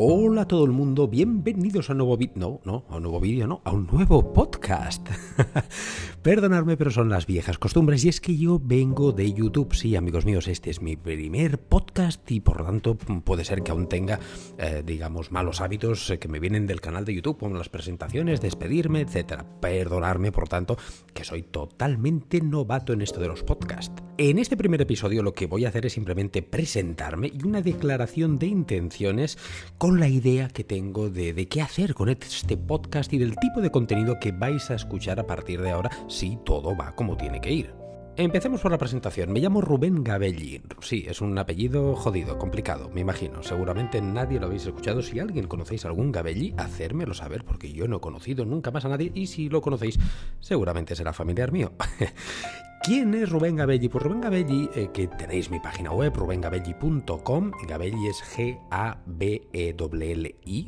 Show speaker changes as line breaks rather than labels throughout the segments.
Hola a todo el mundo, bienvenidos a un nuevo vídeo, no, no, a un nuevo vídeo, no, a un nuevo podcast. Perdonadme, pero son las viejas costumbres y es que yo vengo de YouTube, sí, amigos míos, este es mi primer podcast y por lo tanto puede ser que aún tenga, eh, digamos, malos hábitos eh, que me vienen del canal de YouTube, como las presentaciones, despedirme, etcétera. Perdonadme, por tanto, que soy totalmente novato en esto de los podcasts. En este primer episodio lo que voy a hacer es simplemente presentarme y una declaración de intenciones con la idea que tengo de, qué hacer con este podcast y del tipo de contenido que vais a escuchar a partir de ahora si todo va como tiene que ir. Empecemos por la presentación. Me llamo Rubén Gabelli. Sí, es un apellido jodido, complicado, me imagino. Seguramente nadie lo habéis escuchado. Si alguien conocéis algún Gabelli, hacérmelo saber, porque yo no he conocido nunca más a nadie y si lo conocéis, seguramente será familiar mío. ¿Quién es Rubén Gabelli? Pues Rubén Gabelli, eh, que tenéis mi página web, rubengabelli.com, Gabelli es G-A-B-E-L-L-I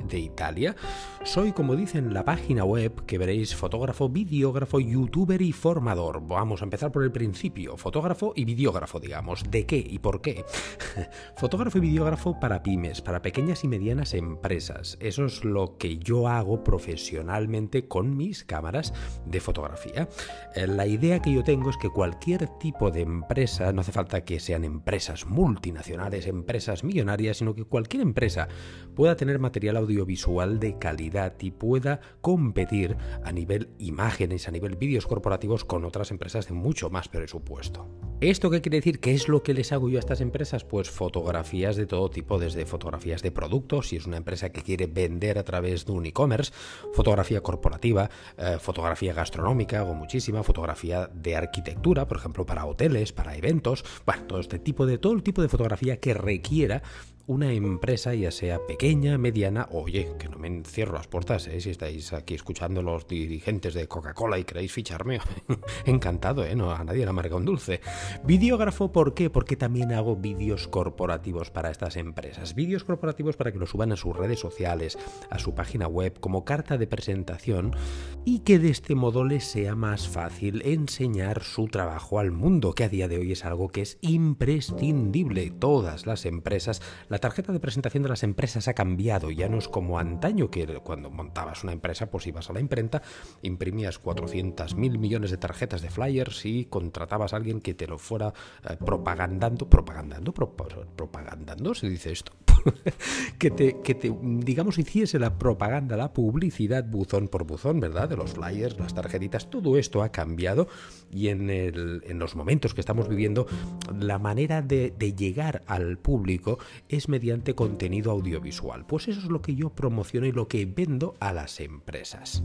de Italia. Soy, como dicen la página web, que veréis fotógrafo, videógrafo, youtuber y formador. Vamos a empezar por el principio, fotógrafo y videógrafo, digamos. ¿De qué y por qué? fotógrafo y videógrafo para pymes, para pequeñas y medianas empresas. Eso es lo que yo hago profesionalmente con mis cámaras de fotografía. Eh, la idea que yo tengo es que cualquier tipo de empresa, no hace falta que sean empresas multinacionales, empresas millonarias, sino que cualquier empresa pueda tener material audiovisual de calidad y pueda competir a nivel imágenes, a nivel vídeos corporativos con otras empresas de mucho más presupuesto. ¿Esto qué quiere decir? ¿Qué es lo que les hago yo a estas empresas? Pues fotografías de todo tipo, desde fotografías de productos, si es una empresa que quiere vender a través de un e-commerce, fotografía corporativa, eh, fotografía gastronómica, hago muchísima, fotografía de arquitectura, por ejemplo, para hoteles, para eventos, bueno, todo este tipo de, todo el tipo de fotografía que requiera una empresa, ya sea pequeña, mediana, oye, que no me encierro las puertas, ¿eh? si estáis aquí escuchando los dirigentes de Coca-Cola y queréis ficharme, encantado, ¿eh? No, a nadie le amarga un dulce. Videógrafo, ¿por qué? Porque también hago vídeos corporativos para estas empresas. Vídeos corporativos para que lo suban a sus redes sociales, a su página web, como carta de presentación y que de este modo les sea más fácil enseñar su trabajo al mundo, que a día de hoy es algo que es imprescindible. Todas las empresas, la tarjeta de presentación de las empresas ha cambiado, ya no es como antaño que cuando montabas una empresa pues ibas a la imprenta, imprimías 400 mil millones de tarjetas de flyers y contratabas a alguien que te lo fuera eh, propagandando, propagandando, propagandando, se dice esto, que, te, que te, digamos, hiciese la propaganda, la publicidad buzón por buzón, ¿verdad? De los flyers, las tarjetitas, todo esto ha cambiado y en, el, en los momentos que estamos viviendo, la manera de, llegar al público es mediante contenido audiovisual. Pues eso es lo que yo promociono y lo que vendo a las empresas.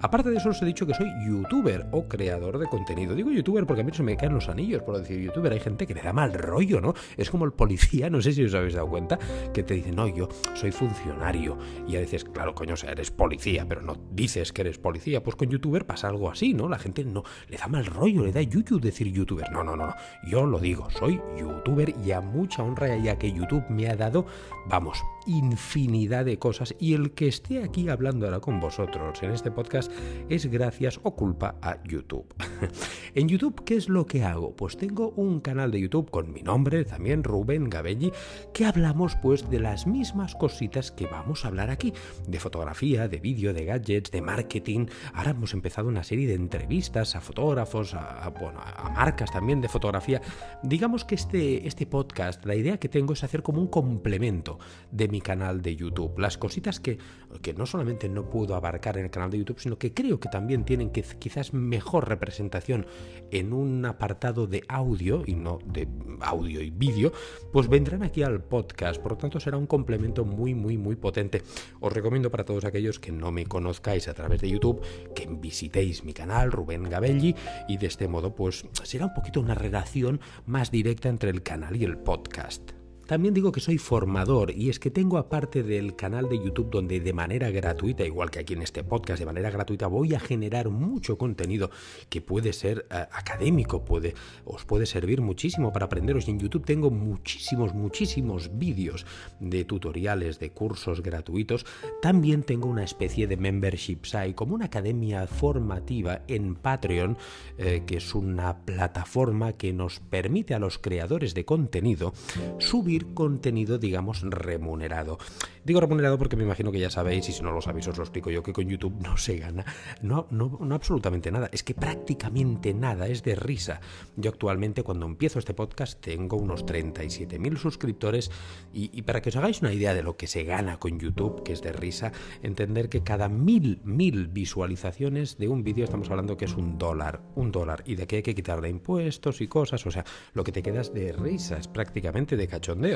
Aparte de eso, os he dicho que soy youtuber o creador de contenido. Digo youtuber porque a mí se me caen los anillos por decir youtuber. Hay gente que le da mal rollo, ¿no? Es como el policía, no sé si os habéis dado cuenta, que te dice, no, yo soy funcionario. Y a veces, claro, coño, o sea, eres policía, pero no dices que eres policía. Pues con youtuber pasa algo así, ¿no? La gente no le da mal rollo, le da yuyu decir youtuber. No, no, no, no. Yo lo digo, soy youtuber y a mucha honra ya que YouTube me ha dado, vamos, infinidad de cosas y el que esté aquí hablando ahora con vosotros en este podcast es gracias o culpa a YouTube. en YouTube, ¿qué es lo que hago? Pues tengo un canal de YouTube con mi nombre, también Rubén Gabelli, que hablamos pues de las mismas cositas que vamos a hablar aquí, de fotografía, de vídeo, de gadgets, de marketing. Ahora hemos empezado una serie de entrevistas a fotógrafos, a, bueno, a marcas también de fotografía. Digamos que este, este podcast, la idea que tengo es hacer como un complemento de mi canal de YouTube. Las cositas que, que no solamente no puedo abarcar en el canal de YouTube, sino que creo que también tienen que, quizás mejor representación en un apartado de audio y no de audio y vídeo, pues vendrán aquí al podcast. Por lo tanto, será un complemento muy, muy, muy potente. Os recomiendo para todos aquellos que no me conozcáis a través de YouTube que visitéis mi canal, Rubén Gabelli, y de este modo, pues será un poquito una relación más directa entre el canal y el podcast. También digo que soy formador y es que tengo aparte del canal de YouTube donde de manera gratuita, igual que aquí en este podcast, de manera gratuita voy a generar mucho contenido que puede ser uh, académico, puede, os puede servir muchísimo para aprenderos. Y en YouTube tengo muchísimos, muchísimos vídeos de tutoriales, de cursos gratuitos. También tengo una especie de membership site, como una academia formativa en Patreon, eh, que es una plataforma que nos permite a los creadores de contenido subir contenido, digamos, remunerado. Digo remunerado porque me imagino que ya sabéis, y si no lo sabéis os lo explico yo, que con YouTube no se gana, no, no, no absolutamente nada, es que prácticamente nada, es de risa. Yo actualmente cuando empiezo este podcast tengo unos 37.000 suscriptores y, y para que os hagáis una idea de lo que se gana con YouTube, que es de risa, entender que cada mil, mil visualizaciones de un vídeo estamos hablando que es un dólar, un dólar, y de que hay que quitarle impuestos y cosas, o sea, lo que te quedas de risa es prácticamente de cachondeo.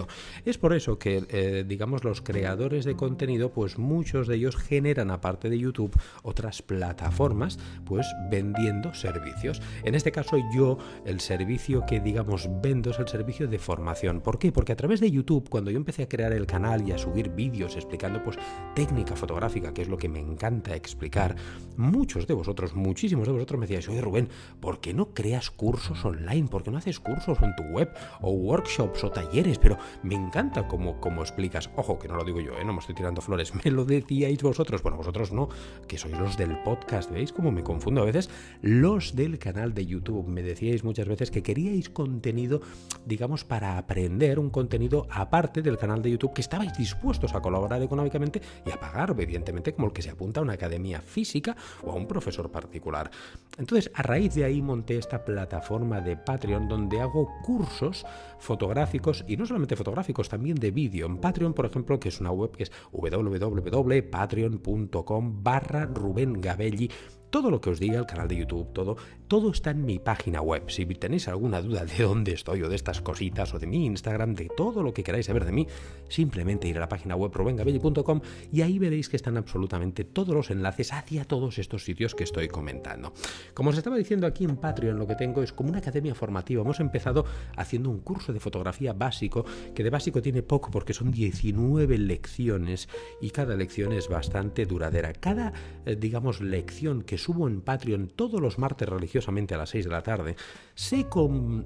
Es por eso que, eh, digamos, los creadores de contenido, pues muchos de ellos generan, aparte de YouTube, otras plataformas, pues vendiendo servicios. En este caso yo, el servicio que, digamos, vendo es el servicio de formación. ¿Por qué? Porque a través de YouTube, cuando yo empecé a crear el canal y a subir vídeos explicando, pues, técnica fotográfica, que es lo que me encanta explicar, muchos de vosotros, muchísimos de vosotros me decíais, oye Rubén, ¿por qué no creas cursos online? ¿Por qué no haces cursos en tu web o workshops o talleres? Pero me encanta cómo, cómo explicas. Ojo, que no lo digo yo, ¿eh? no me estoy tirando flores, me lo decíais vosotros. Bueno, vosotros no, que sois los del podcast, ¿veis cómo me confundo a veces? Los del canal de YouTube. Me decíais muchas veces que queríais contenido, digamos, para aprender, un contenido aparte del canal de YouTube, que estabais dispuestos a colaborar económicamente y a pagar, evidentemente, como el que se apunta a una academia física o a un profesor particular. Entonces, a raíz de ahí monté esta plataforma de Patreon donde hago cursos fotográficos y no solamente fotográficos, también de vídeo. En Patreon, por ejemplo, que es una web que es www.patreon.com barra Rubén Gabelli todo lo que os diga el canal de YouTube, todo, todo está en mi página web. Si tenéis alguna duda de dónde estoy o de estas cositas o de mi Instagram, de todo lo que queráis saber de mí, simplemente ir a la página web robengabelli.com y ahí veréis que están absolutamente todos los enlaces hacia todos estos sitios que estoy comentando. Como os estaba diciendo aquí en Patreon, lo que tengo es como una academia formativa. Hemos empezado haciendo un curso de fotografía básico, que de básico tiene poco porque son 19 lecciones y cada lección es bastante duradera. Cada, eh, digamos, lección que subo en Patreon todos los martes religiosamente a las 6 de la tarde, se,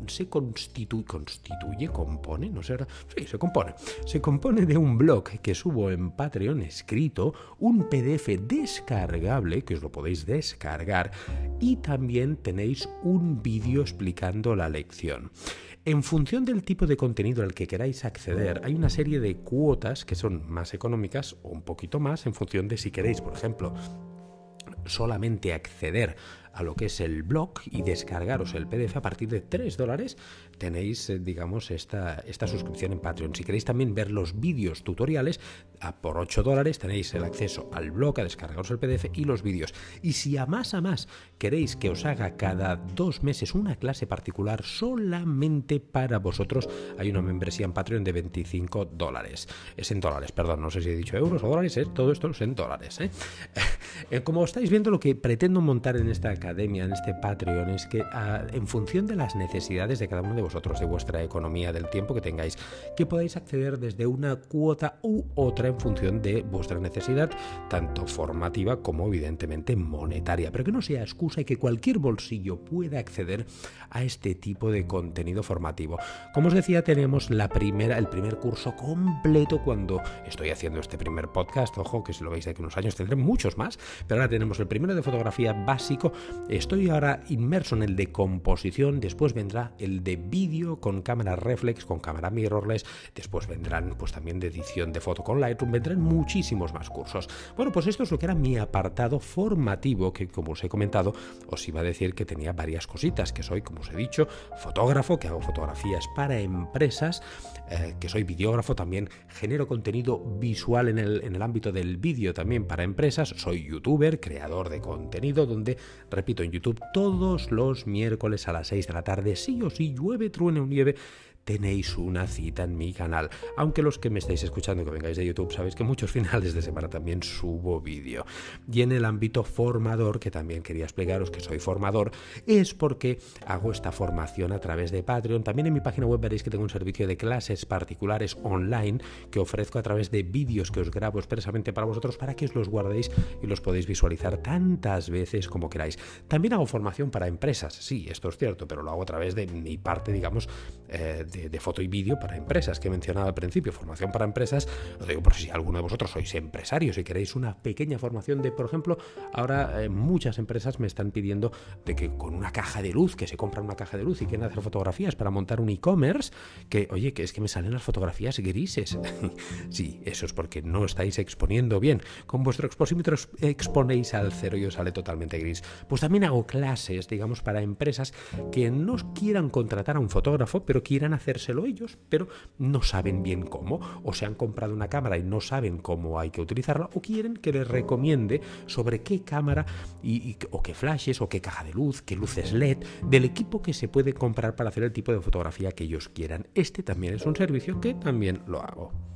se constituye, compone, no sé, sí, se compone, se compone de un blog que subo en Patreon escrito, un PDF descargable, que os lo podéis descargar, y también tenéis un vídeo explicando la lección. En función del tipo de contenido al que queráis acceder, hay una serie de cuotas que son más económicas o un poquito más en función de si queréis, por ejemplo, solamente acceder a lo que es el blog y descargaros el PDF a partir de 3 dólares, tenéis, eh, digamos, esta, esta suscripción en Patreon. Si queréis también ver los vídeos tutoriales, a por 8 dólares tenéis el acceso al blog, a descargaros el PDF y los vídeos. Y si a más a más queréis que os haga cada dos meses una clase particular solamente para vosotros, hay una membresía en Patreon de 25 dólares. Es en dólares, perdón, no sé si he dicho euros o dólares, ¿eh? todo esto es en dólares. ¿eh? Como estáis viendo, lo que pretendo montar en esta academia, en este Patreon, es que ah, en función de las necesidades de cada uno de vosotros, de vuestra economía, del tiempo que tengáis, que podáis acceder desde una cuota u otra en función de vuestra necesidad, tanto formativa como evidentemente monetaria, pero que no sea excusa y que cualquier bolsillo pueda acceder a este tipo de contenido formativo. Como os decía, tenemos la primera, el primer curso completo cuando estoy haciendo este primer podcast. Ojo, que si lo veis de aquí unos años tendré muchos más, pero ahora tenemos el primero de fotografía básico Estoy ahora inmerso en el de composición, después vendrá el de vídeo con cámara reflex, con cámara mirrorless, después vendrán pues también de edición de foto con Lightroom, vendrán muchísimos más cursos. Bueno, pues esto es lo que era mi apartado formativo, que como os he comentado, os iba a decir que tenía varias cositas, que soy, como os he dicho, fotógrafo, que hago fotografías para empresas, eh, que soy videógrafo, también genero contenido visual en el, en el ámbito del vídeo también para empresas, soy youtuber, creador de contenido, donde repito, en YouTube todos los miércoles a las 6 de la tarde, sí o sí, llueve, truene o nieve, tenéis una cita en mi canal. Aunque los que me estáis escuchando que vengáis de YouTube sabéis que muchos finales de semana también subo vídeo. Y en el ámbito formador, que también quería explicaros que soy formador, es porque hago esta formación a través de Patreon. También en mi página web veréis que tengo un servicio de clases particulares online que ofrezco a través de vídeos que os grabo expresamente para vosotros para que os los guardéis y los podéis visualizar tantas veces como queráis. También hago formación para empresas, sí, esto es cierto, pero lo hago a través de mi parte, digamos, eh, de, foto y vídeo para empresas que he mencionado al principio, formación para empresas, lo digo por si alguno de vosotros sois empresarios y queréis una pequeña formación de, por ejemplo, ahora eh, muchas empresas me están pidiendo de que con una caja de luz, que se compran una caja de luz y quieren hacer fotografías para montar un e-commerce, que oye, que es que me salen las fotografías grises. sí, eso es porque no estáis exponiendo bien. Con vuestro exposímetro exponéis al cero y os sale totalmente gris. Pues también hago clases, digamos, para empresas que no quieran contratar a un fotógrafo, pero quieran hacérselo ellos, pero no saben bien cómo, o se han comprado una cámara y no saben cómo hay que utilizarla, o quieren que les recomiende sobre qué cámara y, o qué flashes o qué caja de luz, qué luces LED, del equipo que se puede comprar para hacer el tipo de fotografía que ellos quieran. Este también es un servicio que también lo hago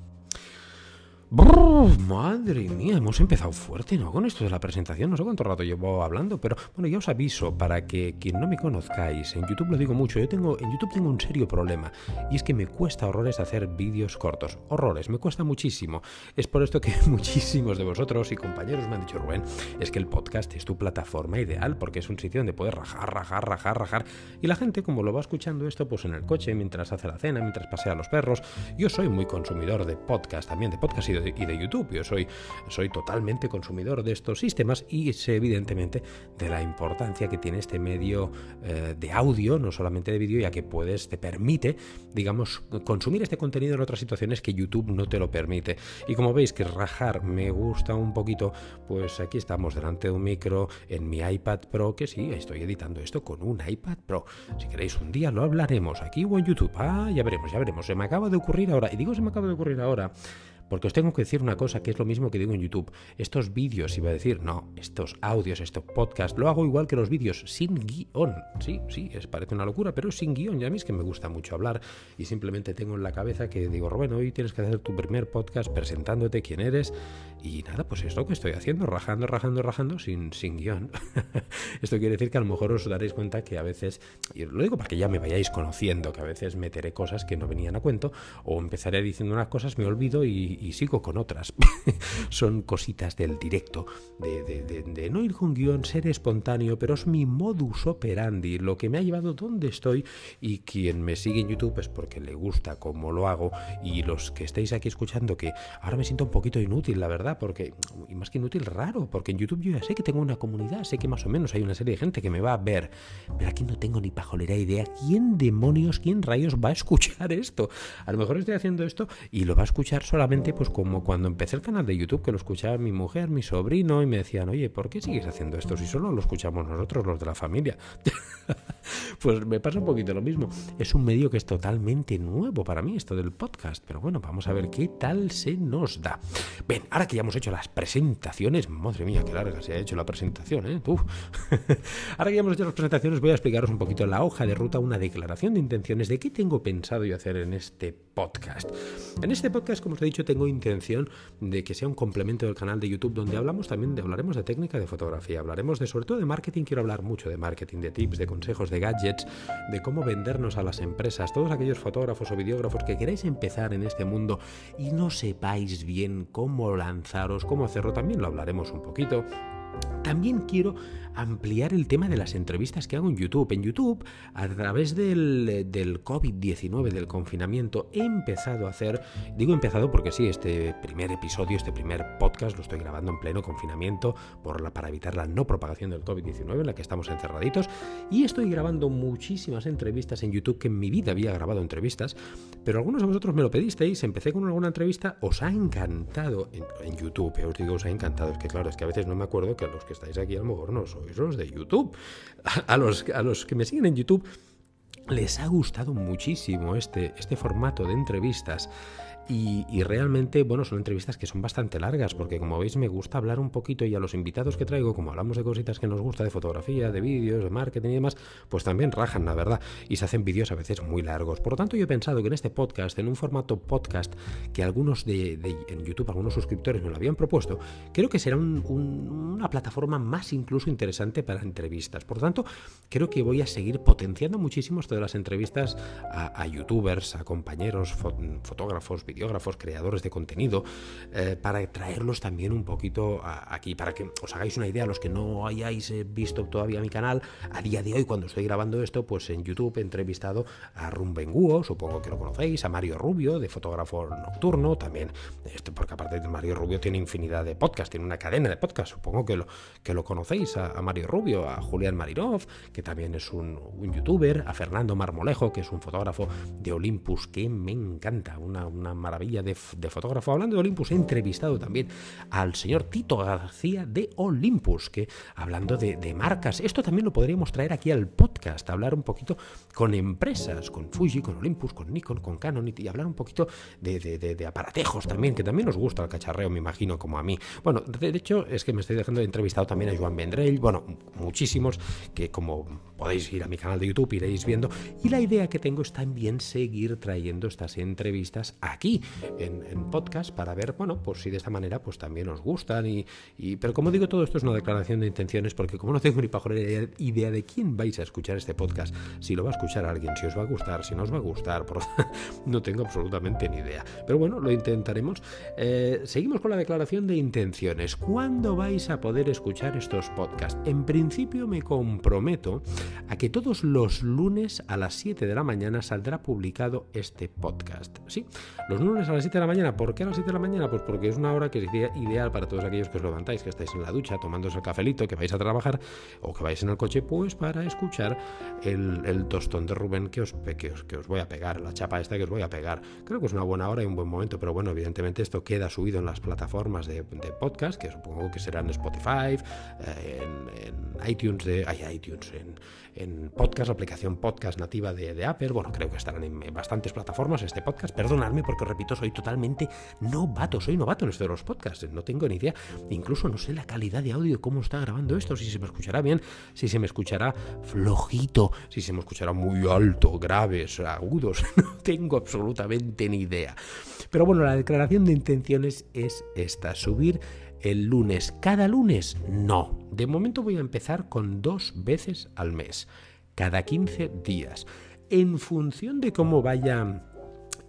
madre mía, hemos empezado fuerte, ¿no? Con esto de la presentación, no sé cuánto rato llevo hablando, pero bueno, ya os aviso para que quien no me conozcáis, en YouTube lo digo mucho, yo tengo, en YouTube tengo un serio problema y es que me cuesta horrores hacer vídeos cortos, horrores, me cuesta muchísimo. Es por esto que muchísimos de vosotros y compañeros me han dicho, Rubén, es que el podcast es tu plataforma ideal porque es un sitio donde puedes rajar, rajar, rajar, rajar y la gente como lo va escuchando esto pues en el coche, mientras hace la cena, mientras pasea a los perros, yo soy muy consumidor de podcast también, de podcast y de y de YouTube. Yo soy, soy totalmente consumidor de estos sistemas y sé evidentemente de la importancia que tiene este medio eh, de audio, no solamente de vídeo, ya que puedes, te permite, digamos, consumir este contenido en otras situaciones que YouTube no te lo permite. Y como veis que rajar me gusta un poquito, pues aquí estamos delante de un micro en mi iPad Pro, que sí, estoy editando esto con un iPad Pro. Si queréis un día lo hablaremos aquí o en YouTube. Ah, ya veremos, ya veremos. Se me acaba de ocurrir ahora, y digo se me acaba de ocurrir ahora, porque os tengo que decir una cosa que es lo mismo que digo en YouTube. Estos vídeos, iba a decir, no, estos audios, estos podcasts, lo hago igual que los vídeos, sin guion. Sí, sí, es, parece una locura, pero sin guion. Ya a mí es que me gusta mucho hablar y simplemente tengo en la cabeza que digo, Rubén, hoy tienes que hacer tu primer podcast presentándote quién eres. Y nada, pues es lo que estoy haciendo, rajando, rajando, rajando, sin, sin guion. Esto quiere decir que a lo mejor os daréis cuenta que a veces, y lo digo para que ya me vayáis conociendo, que a veces meteré cosas que no venían a cuento, o empezaré diciendo unas cosas, me olvido y, y sigo con otras. Son cositas del directo, de, de, no ir con guion, ser espontáneo, pero es mi modus operandi, lo que me ha llevado donde estoy y quien me sigue en YouTube es porque le gusta cómo lo hago y los que estéis aquí escuchando que ahora me siento un poquito inútil, la verdad, porque, y más que inútil, raro, porque en YouTube yo ya sé que tengo una comunidad, sé que más o menos hay una serie de gente que me va a ver, pero aquí no tengo ni pajolera idea quién demonios, quién rayos va a escuchar esto. A lo mejor estoy haciendo esto y lo va a escuchar solamente pues como cuando empecé el canal de YouTube, que lo escuchaba mi mujer, mi sobrino, y me decían, oye, ¿por qué sigues haciendo esto si solo lo escuchamos nosotros, los de la familia? pues me pasa un poquito lo mismo. Es un medio que es totalmente nuevo para mí, esto del podcast, pero bueno, vamos a ver qué tal se nos da. Bien, ahora que ya hemos hecho las presentaciones, madre mía, qué larga se ha hecho la presentación, ¿eh? ahora que ya hemos hecho las presentaciones, voy a explicaros un poquito la hoja de ruta, una declaración de intenciones de qué tengo pensado yo hacer en este podcast. En este podcast, como os he dicho, tengo intención de que sea un complemento del canal de YouTube donde hablamos también de hablaremos de técnica de fotografía, hablaremos de sobre todo de marketing, quiero hablar mucho de marketing, de tips, de consejos, de gadgets, de cómo vendernos a las empresas, todos aquellos fotógrafos o videógrafos que queráis empezar en este mundo y no sepáis bien cómo lanzaros, cómo hacerlo, también lo hablaremos un poquito. También quiero ampliar el tema de las entrevistas que hago en YouTube. En YouTube, a través del, del COVID-19, del confinamiento, he empezado a hacer, digo empezado porque sí, este primer episodio, este primer podcast lo estoy grabando en pleno confinamiento por la, para evitar la no propagación del COVID-19 en la que estamos encerraditos. Y estoy grabando muchísimas entrevistas en YouTube que en mi vida había grabado entrevistas, pero algunos de vosotros me lo pedisteis, empecé con alguna entrevista, os ha encantado en, YouTube, os digo os ha encantado, es que claro, es que a veces no me acuerdo que los que estáis aquí a lo mejor no sois los de YouTube. A, los, a los que me siguen en YouTube les ha gustado muchísimo este, este formato de entrevistas. Y, realmente, bueno, son entrevistas que son bastante largas, porque como veis me gusta hablar un poquito y a los invitados que traigo, como hablamos de cositas que nos gusta, de fotografía, de vídeos, de marketing y demás, pues también rajan, la verdad, y se hacen vídeos a veces muy largos. Por lo tanto, yo he pensado que en este podcast, en un formato podcast que algunos de, en YouTube, algunos suscriptores me lo habían propuesto, creo que será una plataforma más incluso interesante para entrevistas. Por lo tanto, creo que voy a seguir potenciando muchísimo esto de las entrevistas a, youtubers, a compañeros, fotógrafos, videógrafos, videógrafos, creadores de contenido, eh, para traerlos también un poquito aquí, para que os hagáis una idea, los que no hayáis eh, visto todavía mi canal, a día de hoy, cuando estoy grabando esto, pues en YouTube he entrevistado a Rumbenguo, supongo que lo conocéis, a Mario Rubio, de fotógrafo nocturno, también, este, porque aparte de Mario Rubio tiene infinidad de podcasts, tiene una cadena de podcasts, supongo que lo, que lo conocéis, a, Mario Rubio, a Julián Marinov, que también es un, youtuber, a Fernando Marmolejo, que es un fotógrafo de Olympus, que me encanta, una, maravilla de, fotógrafo. Hablando de Olympus, he entrevistado también al señor Tito García de Olympus, que hablando de, marcas, esto también lo podríamos traer aquí al podcast, hablar un poquito con empresas, con Fuji, con Olympus, con Nikon, con Canon y, hablar un poquito de, aparatejos también, que también nos gusta el cacharreo, me imagino, como a mí. Bueno, de, hecho es que me estoy dejando de entrevistado también a Joan Vendrell, bueno, muchísimos que como podéis ir a mi canal de YouTube, iréis viendo. Y la idea que tengo es también seguir trayendo estas entrevistas aquí en, podcast para ver, bueno, pues si de esta manera pues también os gustan. Y, pero como digo, todo esto es una declaración de intenciones porque como no tengo ni pajolera idea de quién vais a escuchar este podcast, si lo va a escuchar alguien, si os va a gustar, si no os va a gustar, no tengo absolutamente ni idea. Pero bueno, lo intentaremos. Eh, seguimos con la declaración de intenciones. ¿Cuándo vais a poder escuchar estos podcasts? En principio me comprometo a que todos los lunes a las 7 de la mañana saldrá publicado este podcast. Sí, los lunes a las 7 de la mañana. ¿Por qué a las 7 de la mañana? Pues porque es una hora que es ideal para todos aquellos que os levantáis, que estáis en la ducha, tomándose el cafelito, que vais a trabajar o que vais en el coche, pues para escuchar el, tostón de Rubén que os, que, os, que os voy a pegar, la chapa esta que os voy a pegar. Creo que es una buena hora y un buen momento, pero bueno, evidentemente esto queda subido en las plataformas de, podcast, que supongo que serán Spotify, eh, en, iTunes, de, hay iTunes, en en podcast, aplicación podcast nativa de, Apple. Bueno, creo que estarán en, bastantes plataformas este podcast. Perdonadme porque, repito, soy totalmente novato, soy novato en esto de los podcasts. No tengo ni idea, incluso no sé la calidad de audio, cómo está grabando esto, si se me escuchará bien, si se me escuchará flojito, si se me escuchará muy alto, graves, agudos. No tengo absolutamente ni idea. Pero bueno, la declaración de intenciones es esta, subir el lunes, cada lunes, no. De momento voy a empezar con dos veces al mes, cada 15 días. En función de cómo vaya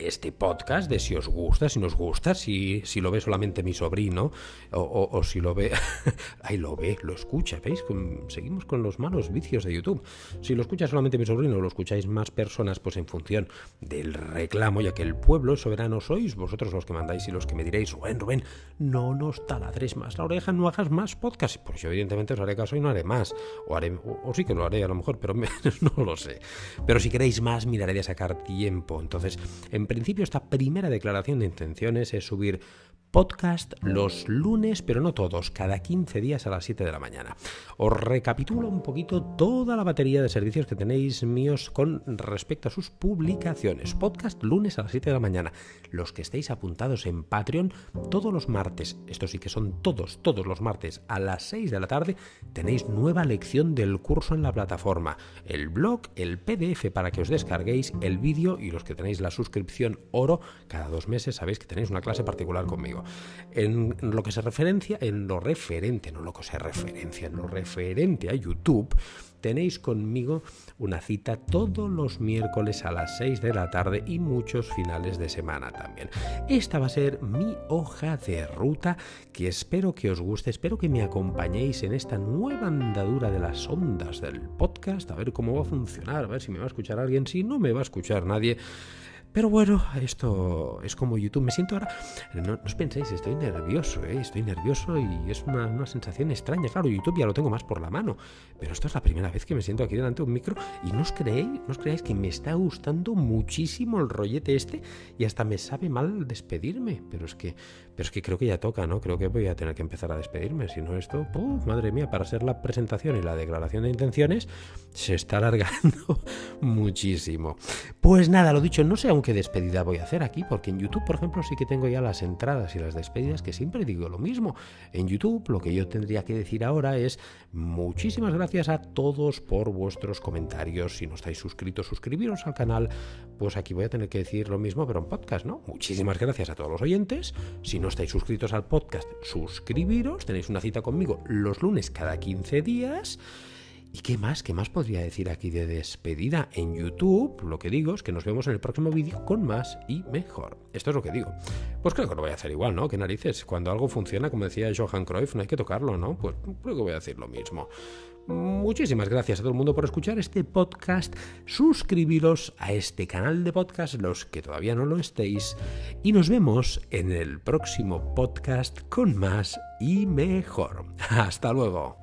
este podcast, de si os gusta, si nos gusta, si, si lo ve solamente mi sobrino, o, si lo ve, ahí lo ve, lo escucha, ¿veis? Seguimos con los malos vicios de YouTube. Si lo escucha solamente mi sobrino, o lo escucháis más personas, pues en función del reclamo, ya que el pueblo soberano sois vosotros los que mandáis y los que me diréis, Rubén, Rubén, no nos taladres más la oreja, no hagas más podcast. Pues yo evidentemente os haré caso y no haré más. O, haré, o, sí que lo haré a lo mejor, pero no lo sé. Pero si queréis más, miraré de sacar tiempo. Entonces, en principio esta primera declaración de intenciones es subir podcast los lunes, pero no todos, cada 15 días a las 7 de la mañana. Os recapitulo un poquito toda la batería de servicios que tenéis míos con respecto a sus publicaciones. Podcast lunes a las 7 de la mañana. Los que estéis apuntados en Patreon todos los martes, esto sí que son todos, todos los martes a las 6 de la tarde, tenéis nueva lección del curso en la plataforma. El blog, el PDF para que os descarguéis, el vídeo y los que tenéis la suscripción oro, cada dos meses sabéis que tenéis una clase particular conmigo. En lo que se referencia, en lo referente, no lo que se referencia, en lo referente a YouTube, tenéis conmigo una cita todos los miércoles a las 6 de la tarde y muchos finales de semana también. Esta va a ser mi hoja de ruta que espero que os guste, espero que me acompañéis en esta nueva andadura de las ondas del podcast, a ver cómo va a funcionar, a ver si me va a escuchar alguien, si no me va a escuchar nadie. Pero bueno, esto es como YouTube. Me siento ahora, no, os penséis, estoy nervioso, ¿eh? estoy nervioso y es una, una, sensación extraña. Claro, YouTube ya lo tengo más por la mano, pero esto es la primera vez que me siento aquí delante de un micro y no os creéis, no os creáis que me está gustando muchísimo el rollete este y hasta me sabe mal despedirme. Pero es que, pero es que creo que ya toca, ¿no? Creo que voy a tener que empezar a despedirme. Si no, esto, madre mía, para ser la presentación y la declaración de intenciones, se está alargando muchísimo. Pues nada, lo dicho, no sé qué despedida voy a hacer aquí, porque en YouTube, por ejemplo, sí que tengo ya las entradas y las despedidas, que siempre digo lo mismo. En YouTube, lo que yo tendría que decir ahora es muchísimas gracias a todos por vuestros comentarios. Si no estáis suscritos, suscribiros al canal. Pues aquí voy a tener que decir lo mismo, pero en podcast, ¿no? Muchísimas gracias a todos los oyentes. Si no estáis suscritos al podcast, suscribiros. Tenéis una cita conmigo los lunes cada 15 días. ¿Y qué más? ¿Qué más podría decir aquí de despedida? En YouTube, lo que digo es que nos vemos en el próximo vídeo con más y mejor. Esto es lo que digo. Pues creo que lo voy a hacer igual, ¿no? ¿Qué narices? Cuando algo funciona, como decía Johan Cruyff, no hay que tocarlo, ¿no? Pues creo que voy a decir lo mismo. Muchísimas gracias a todo el mundo por escuchar este podcast. Suscribiros a este canal de podcast, los que todavía no lo estéis. Y nos vemos en el próximo podcast con más y mejor. Hasta luego.